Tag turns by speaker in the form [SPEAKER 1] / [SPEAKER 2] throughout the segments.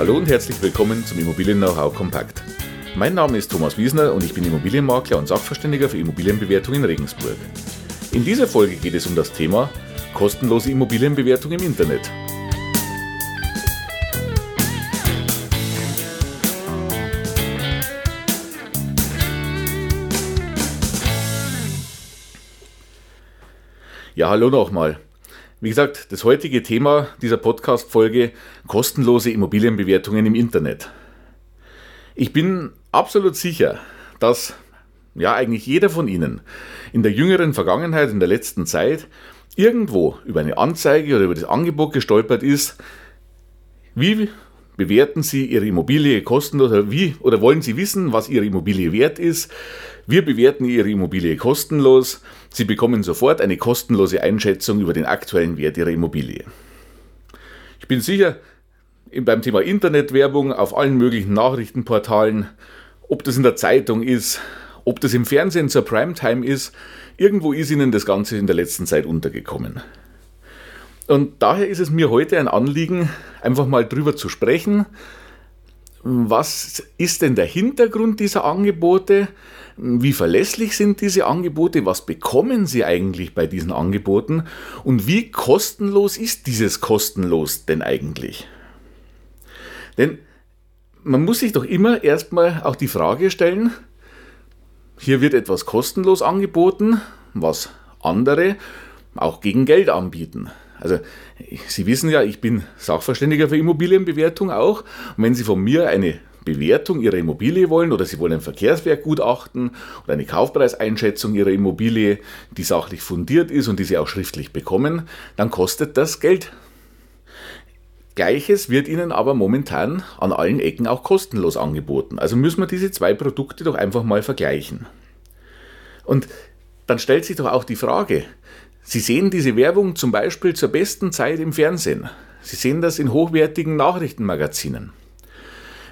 [SPEAKER 1] Hallo und herzlich willkommen zum Immobilien-Know-how Kompakt. Mein Name ist Thomas Wiesner und ich bin Immobilienmakler und Sachverständiger für Immobilienbewertung in Regensburg. In dieser Folge geht es um das Thema kostenlose Immobilienbewertung im Internet. Ja, hallo nochmal. Wie gesagt, das heutige Thema dieser Podcast-Folge kostenlose Immobilienbewertungen im Internet. Ich bin absolut sicher, dass ja eigentlich jeder von Ihnen in der jüngeren Vergangenheit, in der letzten Zeit, irgendwo über eine Anzeige oder über das Angebot gestolpert ist, wie bewerten Sie Ihre Immobilie kostenlos oder wie oder wollen Sie wissen, was Ihre Immobilie wert ist? Wir bewerten Ihre Immobilie kostenlos. Sie bekommen sofort eine kostenlose Einschätzung über den aktuellen Wert Ihrer Immobilie. Ich bin sicher, beim Thema Internetwerbung auf allen möglichen Nachrichtenportalen, ob das in der Zeitung ist, ob das im Fernsehen zur Primetime ist, irgendwo ist Ihnen das Ganze in der letzten Zeit untergekommen. Und daher ist es mir heute ein Anliegen, einfach mal drüber zu sprechen, was ist denn der Hintergrund dieser Angebote? Wie verlässlich sind diese Angebote? Was bekommen Sie eigentlich bei diesen Angeboten? Und wie kostenlos ist dieses kostenlos denn eigentlich? Denn man muss sich doch immer erstmal auch die Frage stellen, hier wird etwas kostenlos angeboten, was andere auch gegen Geld anbieten. Also Sie wissen ja, ich bin Sachverständiger für Immobilienbewertung auch. Und wenn Sie von mir eine Bewertung Ihrer Immobilie wollen oder Sie wollen ein Verkehrswerkgutachten oder eine Kaufpreiseinschätzung Ihrer Immobilie, die sachlich fundiert ist und die Sie auch schriftlich bekommen, dann kostet das Geld. Gleiches wird Ihnen aber momentan an allen Ecken auch kostenlos angeboten. Also müssen wir diese zwei Produkte doch einfach mal vergleichen. Und dann stellt sich doch auch die Frage, Sie sehen diese Werbung zum Beispiel zur besten Zeit im Fernsehen. Sie sehen das in hochwertigen Nachrichtenmagazinen.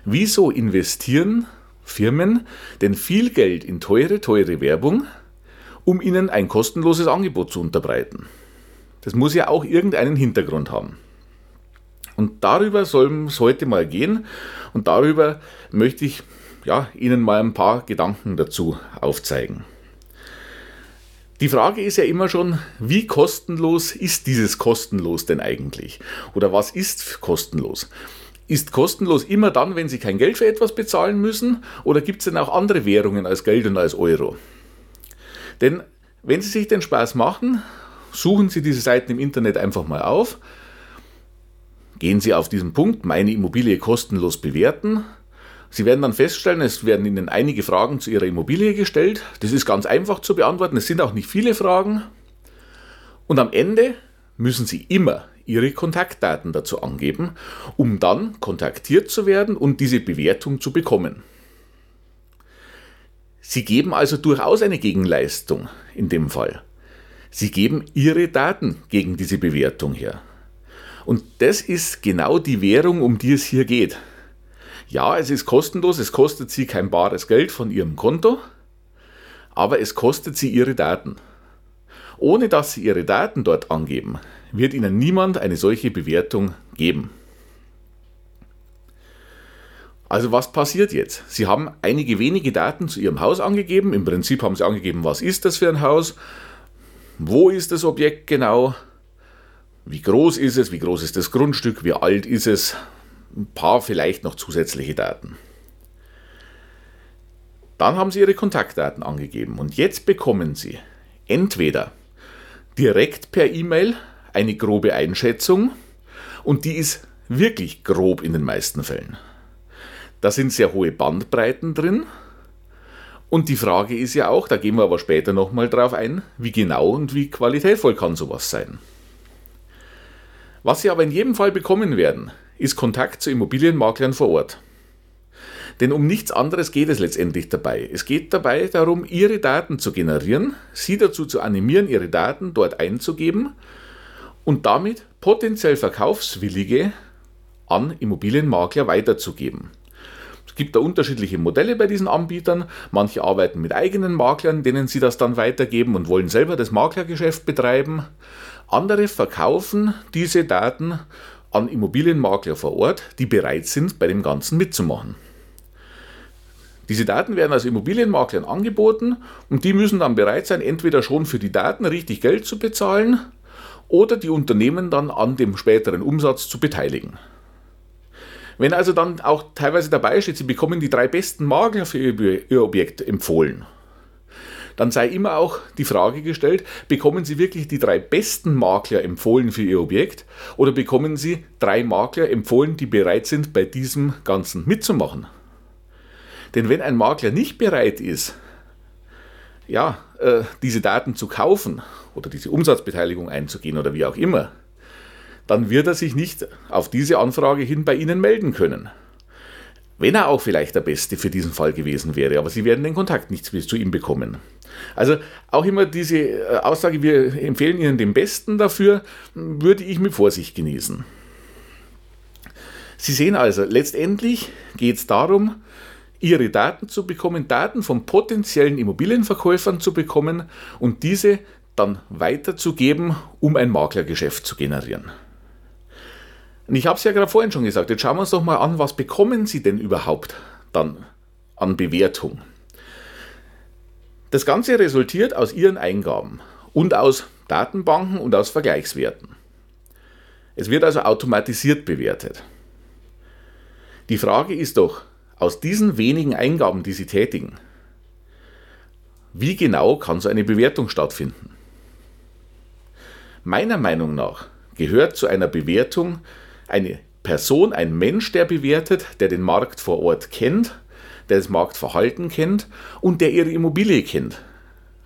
[SPEAKER 1] Wieso investieren Firmen denn viel Geld in teure, teure Werbung, um ihnen ein kostenloses Angebot zu unterbreiten? Das muss ja auch irgendeinen Hintergrund haben. Und darüber soll es heute mal gehen und darüber möchte ich ja, Ihnen mal ein paar Gedanken dazu aufzeigen. Die Frage ist ja immer schon, wie kostenlos ist dieses kostenlos denn eigentlich? Oder was ist kostenlos? Ist kostenlos immer dann, wenn Sie kein Geld für etwas bezahlen müssen? Oder gibt es denn auch andere Währungen als Geld und als Euro? Denn wenn Sie sich den Spaß machen, suchen Sie diese Seiten im Internet einfach mal auf. Gehen Sie auf diesen Punkt, meine Immobilie kostenlos bewerten Sie werden dann feststellen, es werden Ihnen einige Fragen zu Ihrer Immobilie gestellt. Das ist ganz einfach zu beantworten. Es sind auch nicht viele Fragen. Und am Ende müssen Sie immer Ihre Kontaktdaten dazu angeben, um dann kontaktiert zu werden und diese Bewertung zu bekommen. Sie geben also durchaus eine Gegenleistung in dem Fall. Sie geben Ihre Daten gegen diese Bewertung her. Und das ist genau die Währung, um die es hier geht. Ja, es ist kostenlos, es kostet Sie kein bares Geld von Ihrem Konto, aber es kostet Sie Ihre Daten. Ohne dass Sie Ihre Daten dort angeben, wird Ihnen niemand eine solche Bewertung geben. Also was passiert jetzt? Sie haben einige wenige Daten zu Ihrem Haus angegeben. Im Prinzip haben Sie angegeben, was ist das für ein Haus, wo ist das Objekt genau, wie groß ist es, wie groß ist das Grundstück, wie alt ist es, ein paar vielleicht noch zusätzliche Daten. Dann haben Sie Ihre Kontaktdaten angegeben und jetzt bekommen Sie entweder direkt per E-Mail eine grobe Einschätzung und die ist wirklich grob in den meisten Fällen. Da sind sehr hohe Bandbreiten drin und die Frage ist ja auch, da gehen wir aber später nochmal drauf ein, wie genau und wie qualitätvoll kann sowas sein. Was Sie aber in jedem Fall bekommen werden, ist Kontakt zu Immobilienmaklern vor Ort. Denn um nichts anderes geht es letztendlich dabei. Es geht dabei darum, Ihre Daten zu generieren, Sie dazu zu animieren, Ihre Daten dort einzugeben und damit potenziell Verkaufswillige an Immobilienmakler weiterzugeben. Es gibt da unterschiedliche Modelle bei diesen Anbietern. Manche arbeiten mit eigenen Maklern, denen sie das dann weitergeben und wollen selber das Maklergeschäft betreiben. Andere verkaufen diese Daten an Immobilienmakler vor Ort, die bereit sind, bei dem Ganzen mitzumachen. Diese Daten werden also Immobilienmaklern angeboten und die müssen dann bereit sein, entweder schon für die Daten richtig Geld zu bezahlen oder die Unternehmen dann an dem späteren Umsatz zu beteiligen. Wenn also dann auch teilweise dabei steht, Sie bekommen die drei besten Makler für Ihr Objekt empfohlen, dann sei immer auch die Frage gestellt, bekommen Sie wirklich die drei besten Makler empfohlen für Ihr Objekt oder bekommen Sie drei Makler empfohlen, die bereit sind, bei diesem Ganzen mitzumachen? Denn wenn ein Makler nicht bereit ist, ja, äh, diese Daten zu kaufen oder diese Umsatzbeteiligung einzugehen oder wie auch immer, dann wird er sich nicht auf diese Anfrage hin bei Ihnen melden können. Wenn er auch vielleicht der Beste für diesen Fall gewesen wäre, aber Sie werden den Kontakt nicht zu ihm bekommen. Also auch immer diese äh, Aussage, wir empfehlen Ihnen den Besten dafür, würde ich mit Vorsicht genießen. Sie sehen also, letztendlich geht es darum, Ihre Daten zu bekommen, Daten von potenziellen Immobilienverkäufern zu bekommen und diese dann weiterzugeben, um ein Maklergeschäft zu generieren. Und ich habe es ja gerade vorhin schon gesagt, jetzt schauen wir uns doch mal an, was bekommen Sie denn überhaupt dann an Bewertung? Das Ganze resultiert aus Ihren Eingaben und aus Datenbanken und aus Vergleichswerten. Es wird also automatisiert bewertet. Die Frage ist doch, aus diesen wenigen Eingaben, die Sie tätigen, wie genau kann so eine Bewertung stattfinden? Meiner Meinung nach gehört zu einer Bewertung eine Person, ein Mensch, der bewertet, der den Markt vor Ort kennt, der das Marktverhalten kennt und der ihre Immobilie kennt.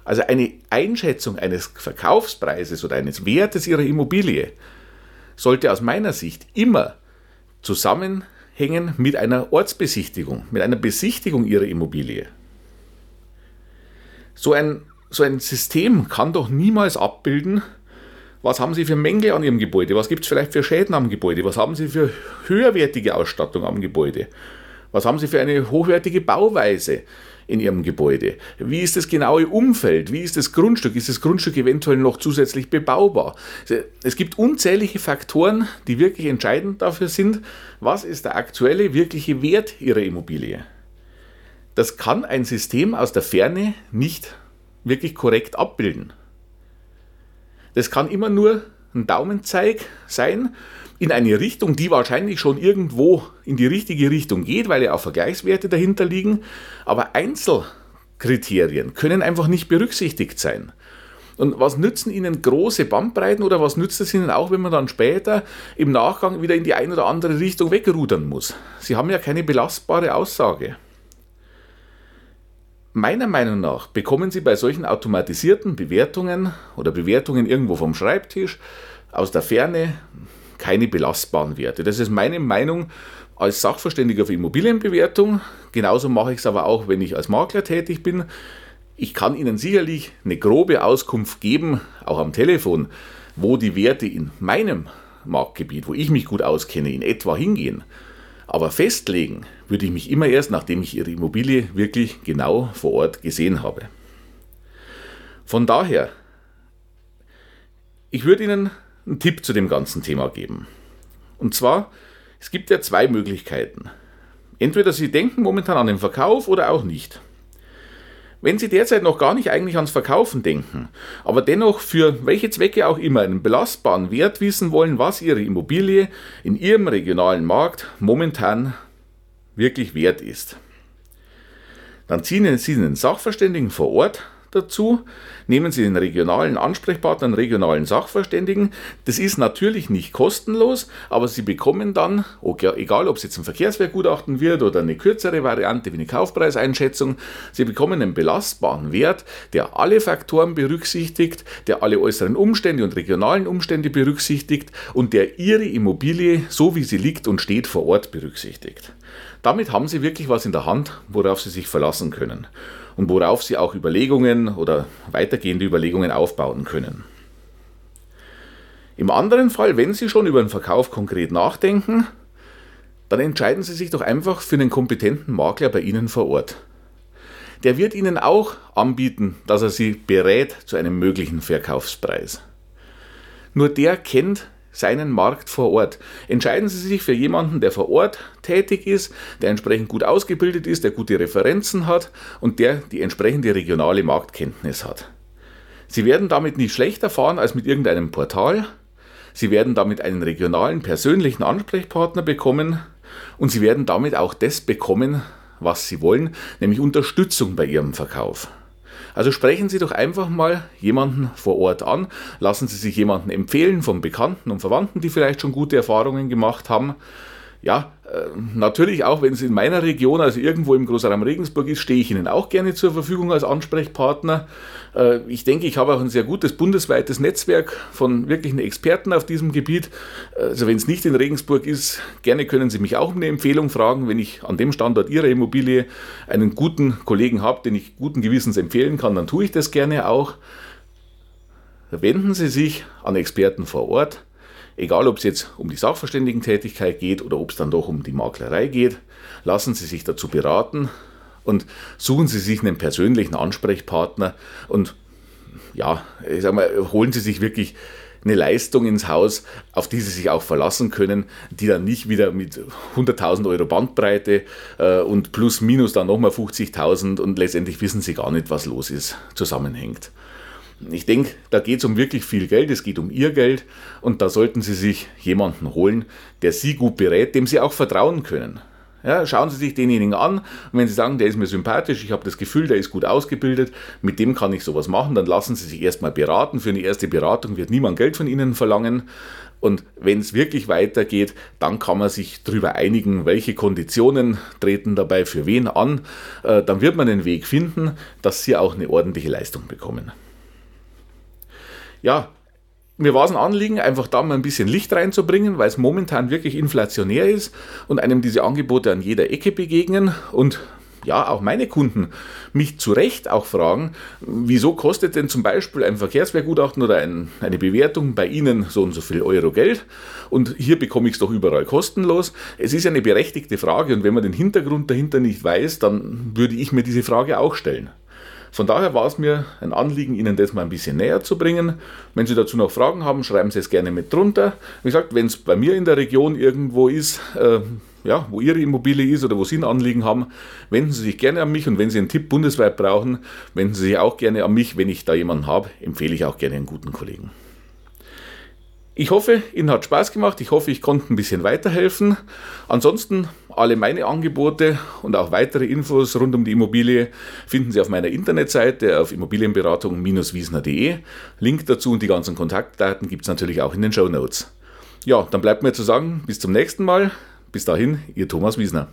[SPEAKER 1] Also eine Einschätzung eines Verkaufspreises oder eines Wertes ihrer Immobilie sollte aus meiner Sicht immer zusammenhängen mit einer Ortsbesichtigung, mit einer Besichtigung ihrer Immobilie. So ein, so ein System kann doch niemals abbilden, was haben Sie für Mängel an Ihrem Gebäude? Was gibt es vielleicht für Schäden am Gebäude? Was haben Sie für höherwertige Ausstattung am Gebäude? Was haben Sie für eine hochwertige Bauweise in Ihrem Gebäude? Wie ist das genaue Umfeld? Wie ist das Grundstück? Ist das Grundstück eventuell noch zusätzlich bebaubar? Es gibt unzählige Faktoren, die wirklich entscheidend dafür sind, was ist der aktuelle wirkliche Wert Ihrer Immobilie. Das kann ein System aus der Ferne nicht wirklich korrekt abbilden. Das kann immer nur ein Daumenzeig sein in eine Richtung, die wahrscheinlich schon irgendwo in die richtige Richtung geht, weil ja auch Vergleichswerte dahinter liegen. Aber Einzelkriterien können einfach nicht berücksichtigt sein. Und was nützen Ihnen große Bandbreiten oder was nützt es Ihnen auch, wenn man dann später im Nachgang wieder in die eine oder andere Richtung wegrudern muss? Sie haben ja keine belastbare Aussage. Meiner Meinung nach bekommen Sie bei solchen automatisierten Bewertungen oder Bewertungen irgendwo vom Schreibtisch aus der Ferne keine belastbaren Werte. Das ist meine Meinung als Sachverständiger für Immobilienbewertung. Genauso mache ich es aber auch, wenn ich als Makler tätig bin. Ich kann Ihnen sicherlich eine grobe Auskunft geben, auch am Telefon, wo die Werte in meinem Marktgebiet, wo ich mich gut auskenne, in etwa hingehen. Aber festlegen würde ich mich immer erst, nachdem ich Ihre Immobilie wirklich genau vor Ort gesehen habe. Von daher, ich würde Ihnen einen Tipp zu dem ganzen Thema geben. Und zwar, es gibt ja zwei Möglichkeiten. Entweder Sie denken momentan an den Verkauf oder auch nicht. Wenn Sie derzeit noch gar nicht eigentlich ans Verkaufen denken, aber dennoch für welche Zwecke auch immer einen belastbaren Wert wissen wollen, was Ihre Immobilie in Ihrem regionalen Markt momentan wirklich wert ist, dann ziehen Sie einen Sachverständigen vor Ort dazu. Nehmen Sie den regionalen Ansprechpartner, einen regionalen Sachverständigen. Das ist natürlich nicht kostenlos, aber Sie bekommen dann, egal ob es jetzt ein Verkehrswertgutachten wird oder eine kürzere Variante wie eine Kaufpreiseinschätzung, Sie bekommen einen belastbaren Wert, der alle Faktoren berücksichtigt, der alle äußeren Umstände und regionalen Umstände berücksichtigt und der Ihre Immobilie, so wie sie liegt und steht, vor Ort berücksichtigt. Damit haben Sie wirklich was in der Hand, worauf Sie sich verlassen können und worauf Sie auch Überlegungen oder weitergehende Überlegungen aufbauen können. Im anderen Fall, wenn Sie schon über den Verkauf konkret nachdenken, dann entscheiden Sie sich doch einfach für einen kompetenten Makler bei Ihnen vor Ort. Der wird Ihnen auch anbieten, dass er Sie berät zu einem möglichen Verkaufspreis. Nur der kennt seinen Markt vor Ort. Entscheiden Sie sich für jemanden, der vor Ort tätig ist, der entsprechend gut ausgebildet ist, der gute Referenzen hat und der die entsprechende regionale Marktkenntnis hat. Sie werden damit nicht schlechter fahren als mit irgendeinem Portal. Sie werden damit einen regionalen, persönlichen Ansprechpartner bekommen und Sie werden damit auch das bekommen, was Sie wollen, nämlich Unterstützung bei Ihrem Verkauf. Also sprechen Sie doch einfach mal jemanden vor Ort an, lassen Sie sich jemanden empfehlen von Bekannten und Verwandten, die vielleicht schon gute Erfahrungen gemacht haben. Ja, äh, natürlich auch, wenn es in meiner Region, also irgendwo im Großraum Regensburg ist, stehe ich Ihnen auch gerne zur Verfügung als Ansprechpartner. Äh, ich denke, ich habe auch ein sehr gutes bundesweites Netzwerk von wirklichen Experten auf diesem Gebiet. Also wenn es nicht in Regensburg ist, gerne können Sie mich auch um eine Empfehlung fragen. Wenn ich an dem Standort Ihrer Immobilie einen guten Kollegen habe, den ich guten Gewissens empfehlen kann, dann tue ich das gerne auch. Wenden Sie sich an Experten vor Ort Egal, ob es jetzt um die Sachverständigentätigkeit geht oder ob es dann doch um die Maklerei geht, lassen Sie sich dazu beraten und suchen Sie sich einen persönlichen Ansprechpartner und ja, ich sag mal, holen Sie sich wirklich eine Leistung ins Haus, auf die Sie sich auch verlassen können, die dann nicht wieder mit 100.000 Euro Bandbreite äh, und plus minus dann nochmal 50.000 und letztendlich wissen Sie gar nicht, was los ist, zusammenhängt. Ich denke, da geht es um wirklich viel Geld, es geht um Ihr Geld und da sollten Sie sich jemanden holen, der Sie gut berät, dem Sie auch vertrauen können. Ja, schauen Sie sich denjenigen an und wenn Sie sagen, der ist mir sympathisch, ich habe das Gefühl, der ist gut ausgebildet, mit dem kann ich sowas machen, dann lassen Sie sich erstmal beraten. Für eine erste Beratung wird niemand Geld von Ihnen verlangen. Und wenn es wirklich weitergeht, dann kann man sich darüber einigen, welche Konditionen treten dabei für wen an. Äh, dann wird man einen Weg finden, dass Sie auch eine ordentliche Leistung bekommen ja, mir war es ein Anliegen, einfach da mal ein bisschen Licht reinzubringen, weil es momentan wirklich inflationär ist und einem diese Angebote an jeder Ecke begegnen und ja, auch meine Kunden mich zu Recht auch fragen, wieso kostet denn zum Beispiel ein Verkehrswehrgutachten oder ein, eine Bewertung bei Ihnen so und so viel Euro Geld und hier bekomme ich es doch überall kostenlos. Es ist eine berechtigte Frage und wenn man den Hintergrund dahinter nicht weiß, dann würde ich mir diese Frage auch stellen. Von daher war es mir ein Anliegen, Ihnen das mal ein bisschen näher zu bringen. Wenn Sie dazu noch Fragen haben, schreiben Sie es gerne mit drunter. Wie gesagt, wenn es bei mir in der Region irgendwo ist, äh, ja, wo Ihre Immobilie ist oder wo Sie ein Anliegen haben, wenden Sie sich gerne an mich und wenn Sie einen Tipp bundesweit brauchen, wenden Sie sich auch gerne an mich. Wenn ich da jemanden habe, empfehle ich auch gerne einen guten Kollegen. Ich hoffe, Ihnen hat Spaß gemacht. Ich hoffe, ich konnte ein bisschen weiterhelfen. Ansonsten alle meine Angebote und auch weitere Infos rund um die Immobilie finden Sie auf meiner Internetseite auf immobilienberatung-wiesner.de. Link dazu und die ganzen Kontaktdaten gibt es natürlich auch in den Show Notes. Ja, dann bleibt mir zu sagen, bis zum nächsten Mal. Bis dahin, Ihr Thomas Wiesner.